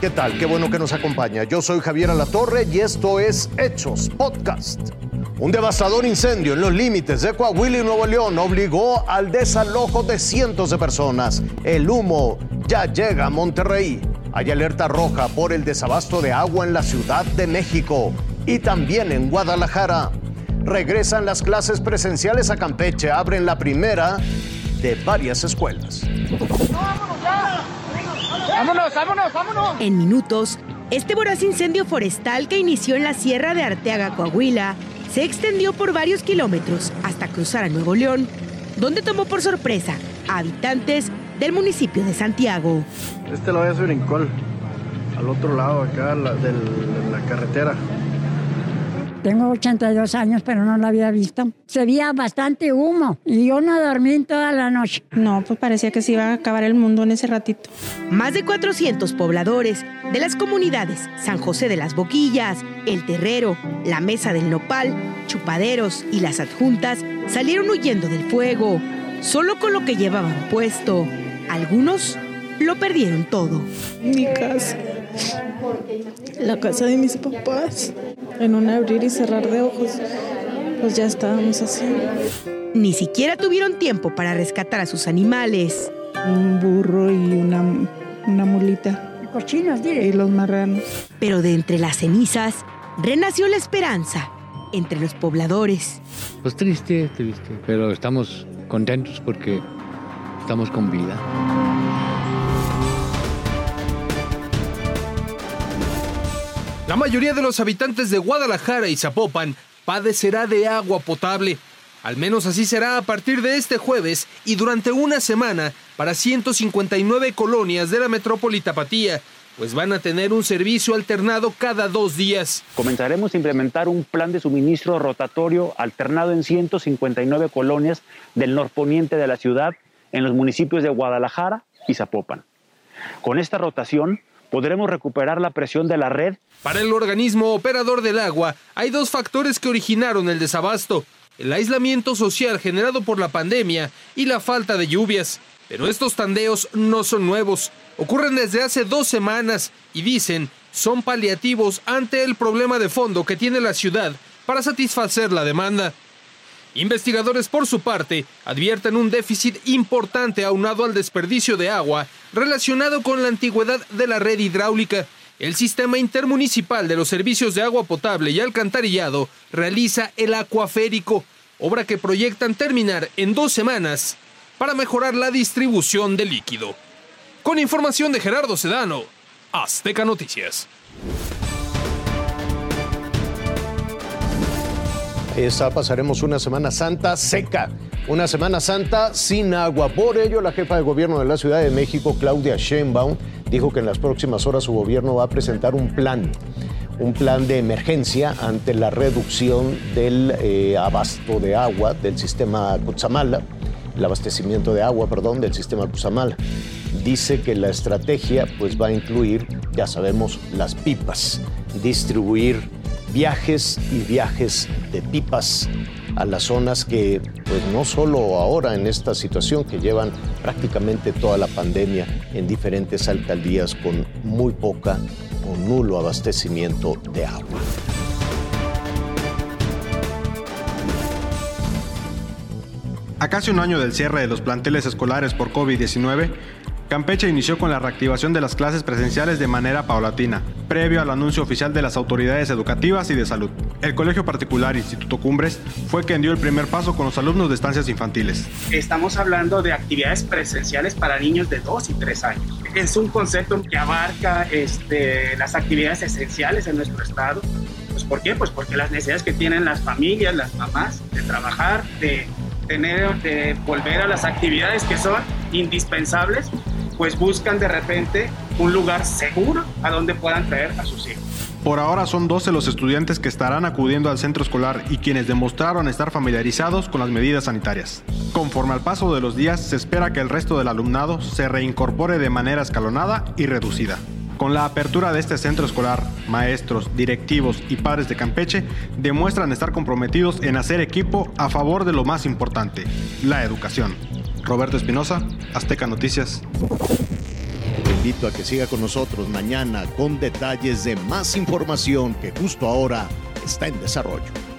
¿Qué tal? Qué bueno que nos acompaña. Yo soy Javier Alatorre y esto es Hechos Podcast. Un devastador incendio en los límites de Coahuila y Nuevo León obligó al desalojo de cientos de personas. El humo ya llega a Monterrey. Hay alerta roja por el desabasto de agua en la Ciudad de México y también en Guadalajara. Regresan las clases presenciales a Campeche, abren la primera de varias escuelas. ¡Vámonos, vámonos, vámonos! En minutos, este voraz incendio forestal que inició en la Sierra de Arteaga, Coahuila, se extendió por varios kilómetros hasta cruzar a Nuevo León, donde tomó por sorpresa a habitantes del municipio de Santiago. Este lo voy a Rincón, al otro lado acá de la carretera. Tengo 82 años, pero no lo había visto. Se veía bastante humo y yo no dormí toda la noche. No, pues parecía que se iba a acabar el mundo en ese ratito. Más de 400 pobladores de las comunidades San José de las Boquillas, El Terrero, La Mesa del Nopal, Chupaderos y las adjuntas salieron huyendo del fuego, solo con lo que llevaban puesto. Algunos lo perdieron todo. Mi casa la casa de mis papás, en un abrir y cerrar de ojos, pues ya estábamos así. Ni siquiera tuvieron tiempo para rescatar a sus animales. Un burro y una, una mulita. Cochinos, Y los marranos. Pero de entre las cenizas renació la esperanza entre los pobladores. Pues triste, triste, pero estamos contentos porque estamos con vida. La mayoría de los habitantes de Guadalajara y Zapopan padecerá de agua potable. Al menos así será a partir de este jueves y durante una semana para 159 colonias de la metrópoli Tapatía, pues van a tener un servicio alternado cada dos días. Comenzaremos a implementar un plan de suministro rotatorio alternado en 159 colonias del norponiente de la ciudad, en los municipios de Guadalajara y Zapopan. Con esta rotación podremos recuperar la presión de la red. Para el organismo operador del agua, hay dos factores que originaron el desabasto, el aislamiento social generado por la pandemia y la falta de lluvias. Pero estos tandeos no son nuevos, ocurren desde hace dos semanas y dicen son paliativos ante el problema de fondo que tiene la ciudad para satisfacer la demanda. Investigadores, por su parte, advierten un déficit importante aunado al desperdicio de agua relacionado con la antigüedad de la red hidráulica. El sistema intermunicipal de los servicios de agua potable y alcantarillado realiza el acuaférico, obra que proyectan terminar en dos semanas para mejorar la distribución de líquido. Con información de Gerardo Sedano, Azteca Noticias. Esa pasaremos una Semana Santa seca, una Semana Santa sin agua. Por ello, la jefa de gobierno de la Ciudad de México, Claudia Sheinbaum, dijo que en las próximas horas su gobierno va a presentar un plan, un plan de emergencia ante la reducción del eh, abasto de agua del sistema Cutzamala, el abastecimiento de agua, perdón, del sistema Cutzamala. Dice que la estrategia pues va a incluir, ya sabemos, las pipas, distribuir viajes y viajes de pipas a las zonas que, pues no solo ahora en esta situación, que llevan prácticamente toda la pandemia en diferentes alcaldías con muy poca o nulo abastecimiento de agua. A casi un año del cierre de los planteles escolares por COVID-19, Campeche inició con la reactivación de las clases presenciales de manera paulatina, previo al anuncio oficial de las autoridades educativas y de salud. El colegio particular Instituto Cumbres fue quien dio el primer paso con los alumnos de estancias infantiles. Estamos hablando de actividades presenciales para niños de 2 y 3 años. Es un concepto que abarca este, las actividades esenciales en nuestro estado. Pues, ¿Por qué? Pues porque las necesidades que tienen las familias, las mamás, de trabajar, de tener, de volver a las actividades que son indispensables pues buscan de repente un lugar seguro a donde puedan traer a sus hijos. Por ahora son 12 los estudiantes que estarán acudiendo al centro escolar y quienes demostraron estar familiarizados con las medidas sanitarias. Conforme al paso de los días, se espera que el resto del alumnado se reincorpore de manera escalonada y reducida. Con la apertura de este centro escolar, maestros, directivos y padres de Campeche demuestran estar comprometidos en hacer equipo a favor de lo más importante, la educación. Roberto Espinosa, Azteca Noticias. invito a que siga con nosotros mañana con detalles de más información que justo ahora está en desarrollo.